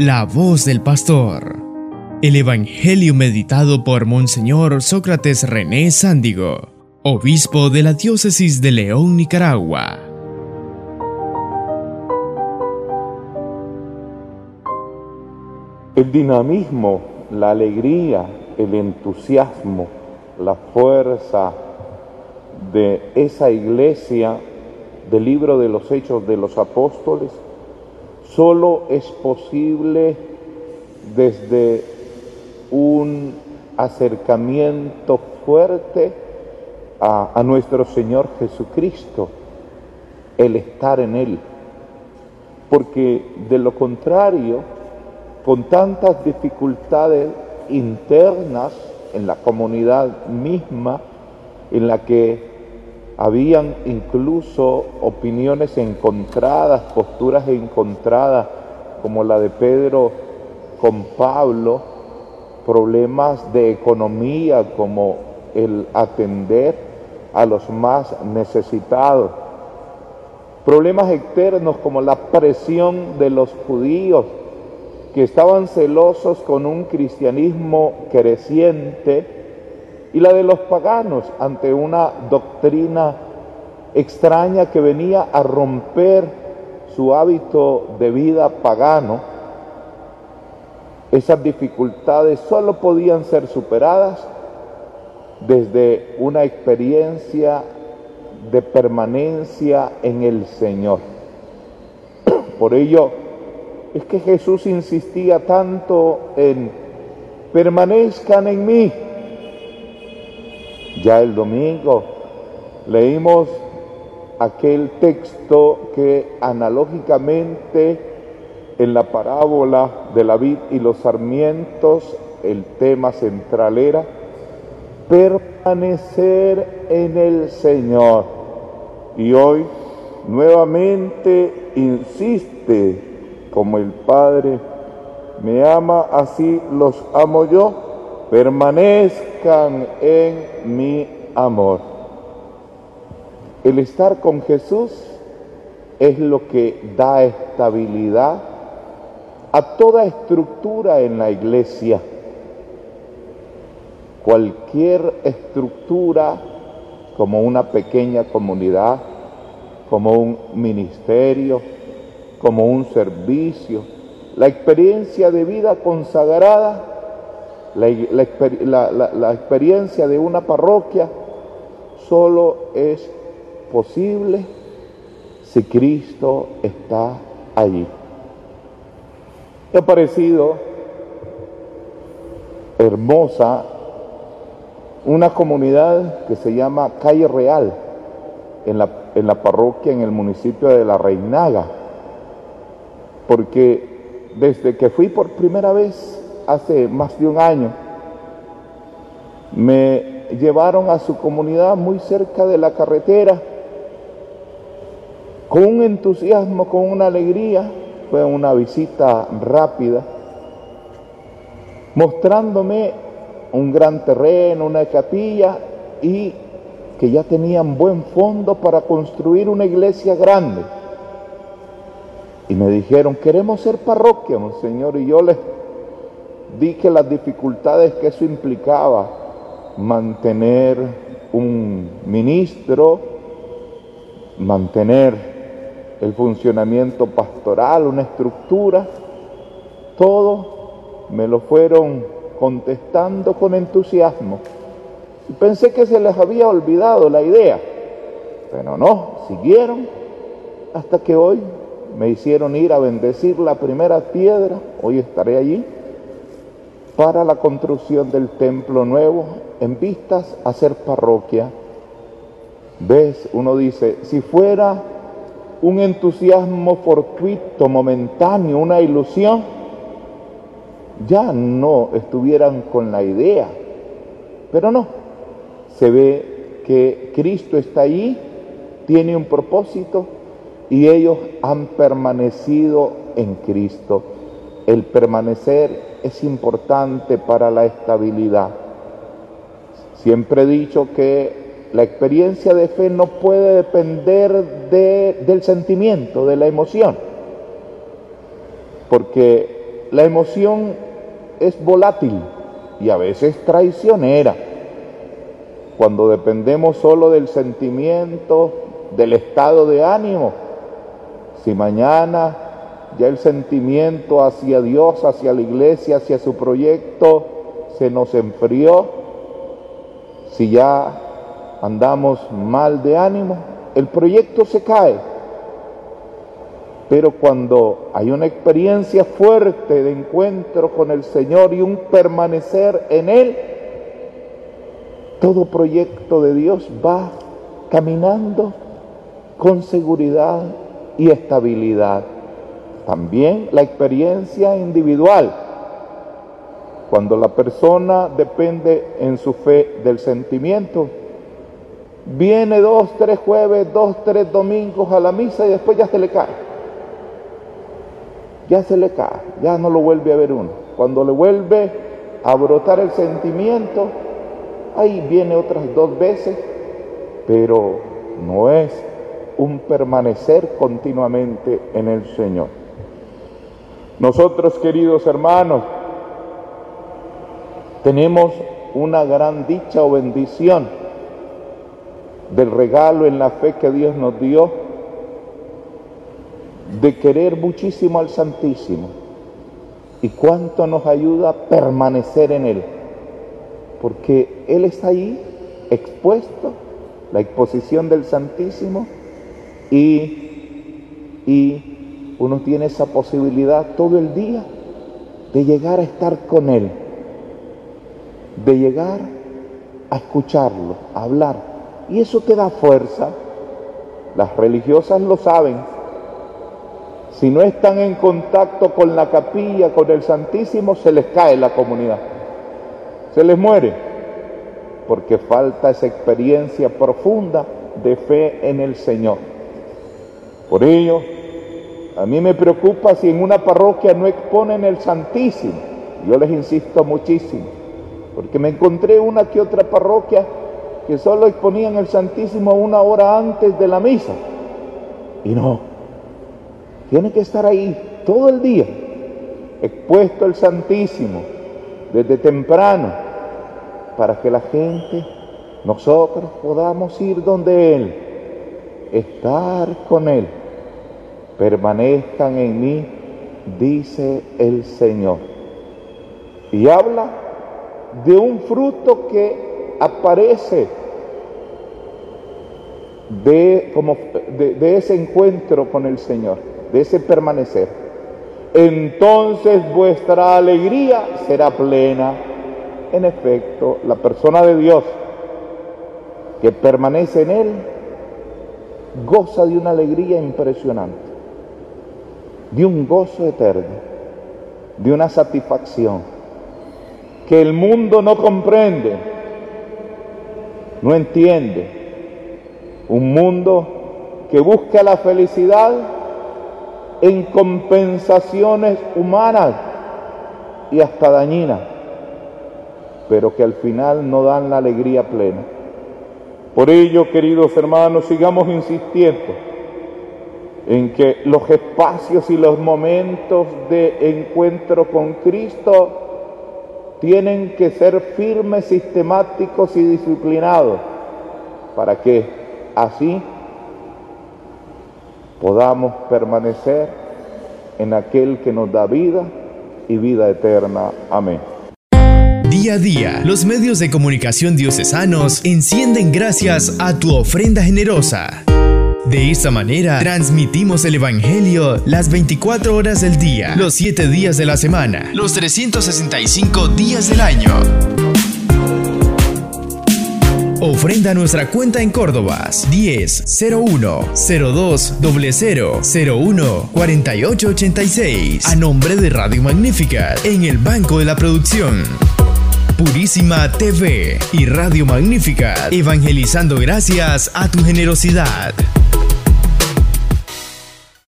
La voz del pastor. El Evangelio meditado por Monseñor Sócrates René Sándigo, obispo de la diócesis de León, Nicaragua. El dinamismo, la alegría, el entusiasmo, la fuerza de esa iglesia del libro de los Hechos de los Apóstoles solo es posible desde un acercamiento fuerte a, nuestro Señor Jesucristo, el estar en Él. Porque de lo contrario, con tantas dificultades internas en la comunidad misma, en la que habían incluso opiniones encontradas, posturas encontradas, como la de Pedro con Pablo, problemas de economía como el atender a los más necesitados, problemas externos como la presión de los judíos que estaban celosos con un cristianismo creciente, y la de los paganos ante una doctrina extraña que venía a romper su hábito de vida pagano, esas dificultades solo podían ser superadas desde una experiencia de permanencia en el Señor. Por ello es que Jesús insistía tanto en permanezcan en mí ya el domingo leímos aquel texto que analógicamente en la parábola de la vid y los sarmientos el tema central era permanecer en el Señor. Y hoy nuevamente insiste, como el Padre me ama, así los amo yo en mi amor. El estar con Jesús es lo que da estabilidad a toda estructura en la iglesia. Cualquier estructura como una pequeña comunidad, como un ministerio, como un servicio, la experiencia de vida consagrada la, experiencia de una parroquia solo es posible si Cristo está allí. Ha parecido hermosa una comunidad que se llama Calle Real en la, en la parroquia en el municipio de La Reinaga, porque desde que fui por primera vez hace más de un año, me llevaron a su comunidad muy cerca de la carretera, con un entusiasmo, con una alegría, fue una visita rápida, mostrándome un gran terreno, una capilla y que ya tenían buen fondo para construir una iglesia grande. Y me dijeron, queremos ser parroquia, Señor, y yo les dije las dificultades que eso implicaba, mantener un ministro, mantener el funcionamiento pastoral, una estructura, todo me lo fueron contestando con entusiasmo. Y pensé que se les había olvidado la idea, pero no, siguieron hasta que hoy me hicieron ir a bendecir la primera piedra, hoy estaré allí para la construcción del templo nuevo en vistas a ser parroquia. ¿Ves? Uno dice, si fuera un entusiasmo fortuito, momentáneo, una ilusión, ya no estuvieran con la idea. Pero no, se ve que Cristo está allí, tiene un propósito y ellos han permanecido en Cristo. El permanecer es importante para la estabilidad. Siempre he dicho que la experiencia de fe no puede depender del sentimiento, de la emoción, porque la emoción es volátil y a veces traicionera. Cuando dependemos solo del sentimiento, del estado de ánimo, si mañana ya el sentimiento hacia Dios, hacia la iglesia, hacia su proyecto se nos enfrió, si ya andamos mal de ánimo, el proyecto se cae. Pero cuando hay una experiencia fuerte de encuentro con el Señor y un permanecer en Él, todo proyecto de Dios va caminando con seguridad y estabilidad. También la experiencia individual, cuando la persona depende en su fe del sentimiento, viene dos, tres jueves, dos, tres domingos a la misa y después ya se le cae. Ya se le cae, ya no lo vuelve a ver uno. Cuando le vuelve a brotar el sentimiento, ahí viene otras dos veces, pero no es un permanecer continuamente en el Señor. Nosotros, queridos hermanos, tenemos una gran dicha o bendición del regalo en la fe que Dios nos dio, de querer muchísimo al Santísimo. Y cuánto nos ayuda a permanecer en Él, porque Él está ahí expuesto, la exposición del Santísimo, y, y uno tiene esa posibilidad todo el día de llegar a estar con Él, de llegar a escucharlo, a hablar y eso te da fuerza. Las religiosas lo saben. Si no están en contacto con la capilla, con el Santísimo, se les cae la comunidad. Se les muere. Porque falta esa experiencia profunda de fe en el Señor. Por ello, a mí me preocupa si en una parroquia no exponen el Santísimo. Yo les insisto muchísimo. Porque me encontré una que otra parroquia que solo exponían el Santísimo una hora antes de la misa. Y no, tiene que estar ahí todo el día, expuesto el Santísimo, desde temprano, para que la gente, nosotros podamos ir donde Él, estar con Él. Permanezcan en mí, dice el Señor. Y habla de un fruto que aparece de, como, de, ese encuentro con el Señor, de ese permanecer. Entonces vuestra alegría será plena. En efecto, la persona de Dios que permanece en Él goza de una alegría impresionante, de un gozo eterno, de una satisfacción que el mundo no comprende, no entiende. Un mundo que busca la felicidad en compensaciones humanas y hasta dañinas, pero que al final no dan la alegría plena. Por ello, queridos hermanos, sigamos insistiendo en que los espacios y los momentos de encuentro con Cristo tienen que ser firmes, sistemáticos y disciplinados para que así podamos permanecer en aquel que nos da vida y vida eterna. Amén. Día a día, los medios de comunicación diocesanos encienden gracias a tu ofrenda generosa. De esta manera, transmitimos el Evangelio las 24 horas del día, los 7 días de la semana, los 365 días del año. Ofrenda nuestra cuenta en Córdoba 10 01 02 00 01 48 86 a nombre de Radio Magnífica en el Banco de la Producción. Purísima TV y Radio Magnífica, evangelizando gracias a tu generosidad.